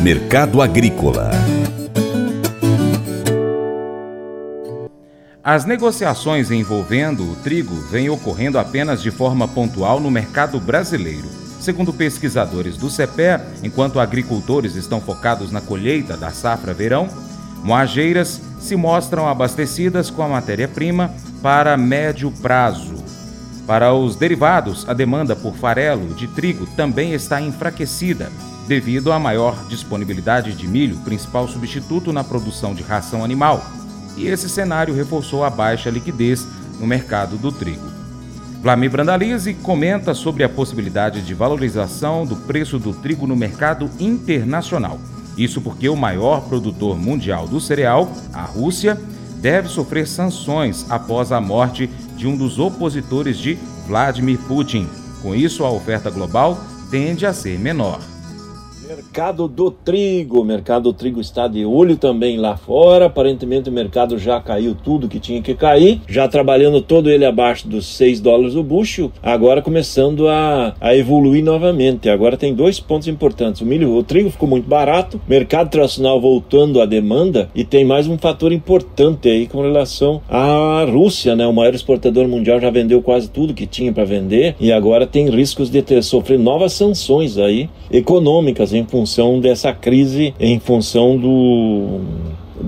Mercado Agrícola As negociações envolvendo o trigo vêm ocorrendo apenas de forma pontual no mercado brasileiro. Segundo pesquisadores do CEPE, enquanto agricultores estão focados na colheita da safra verão, moageiras se mostram abastecidas com a matéria-prima para médio prazo. Para os derivados, a demanda por farelo de trigo também está enfraquecida, devido à maior disponibilidade de milho, principal substituto na produção de ração animal e esse cenário reforçou a baixa liquidez no mercado do trigo. Vlamir Brandalize comenta sobre a possibilidade de valorização do preço do trigo no mercado internacional. Isso porque o maior produtor mundial do cereal, a Rússia, deve sofrer sanções após a morte de um dos opositores de Vladimir Putin. Com isso, a oferta global tende a ser menor. Mercado do trigo. O mercado do trigo está de olho também lá fora. Aparentemente o mercado já caiu tudo que tinha que cair. Já trabalhando todo ele abaixo dos 6 dólares o bucho. Agora começando a, a evoluir novamente. Agora tem dois pontos importantes. O milho, o trigo ficou muito barato. Mercado tradicional voltando à demanda. E tem mais um fator importante aí com relação à Rússia, né? O maior exportador mundial já vendeu quase tudo que tinha para vender. E agora tem riscos de ter sofrer novas sanções aí econômicas em função dessa crise, em função do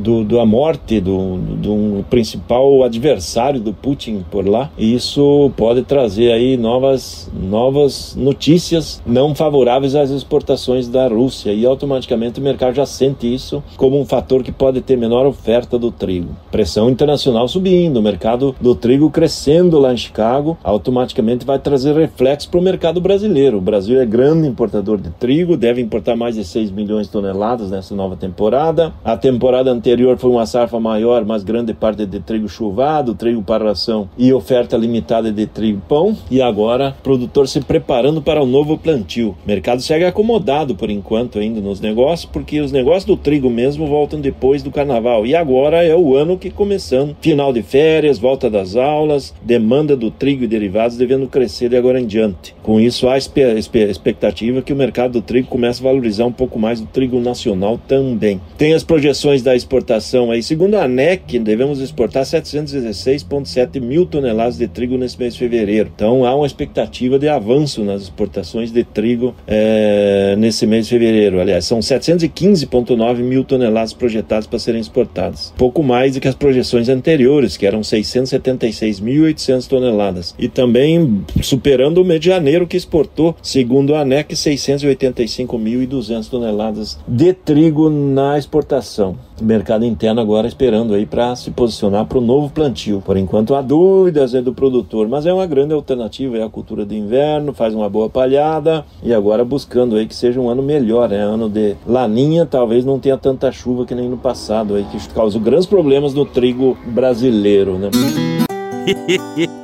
do, da morte do, do principal adversário do Putin por lá. E isso pode trazer aí novas, novas notícias não favoráveis às exportações da Rússia e automaticamente o mercado já sente isso como um fator que pode ter menor oferta do trigo. Pressão internacional subindo, o mercado do trigo crescendo lá em Chicago, automaticamente vai trazer reflexo para o mercado brasileiro. O Brasil é grande importador de trigo, deve importar mais de 6 milhões de toneladas nessa nova temporada. A temporada anterior foi uma safra maior, mas grande parte de trigo chuvado, trigo para ração e oferta limitada de trigo pão. E agora, produtor se preparando para o um novo plantio. O mercado segue acomodado por enquanto ainda nos negócios, porque os negócios do trigo mesmo voltam depois do carnaval. E agora é o ano que começando. Final de férias, volta das aulas, demanda do trigo e derivados devendo crescer de agora em diante. Com isso, há expectativa que o mercado do trigo comece a valorizar um pouco mais do trigo nacional também. Tem as projeções da exportação aí. Segundo a ANEC, devemos exportar 716,7 mil toneladas de trigo nesse mês de fevereiro. Então há uma expectativa de avanço nas exportações de trigo é, nesse mês de fevereiro. Aliás, são 715,9 mil toneladas projetadas para serem exportadas. Pouco mais do que as projeções anteriores, que eram 676.800 toneladas. E também superando o mês de janeiro, que exportou, segundo a ANEC, 685.200 toneladas de trigo na exportação mercado interno agora esperando aí para se posicionar para o novo plantio. Por enquanto há dúvidas né, do produtor, mas é uma grande alternativa, é a cultura de inverno, faz uma boa palhada e agora buscando aí que seja um ano melhor, né? Ano de laninha, talvez não tenha tanta chuva que nem no passado aí que causou grandes problemas no trigo brasileiro, né?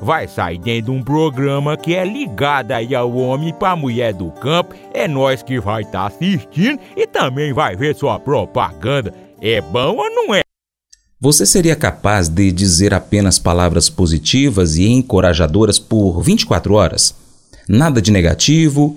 vai sair dentro de um programa que é ligado aí ao homem para mulher do campo. É nós que vai estar tá assistindo e também vai ver sua propaganda. É bom ou não é? Você seria capaz de dizer apenas palavras positivas e encorajadoras por 24 horas? Nada de negativo,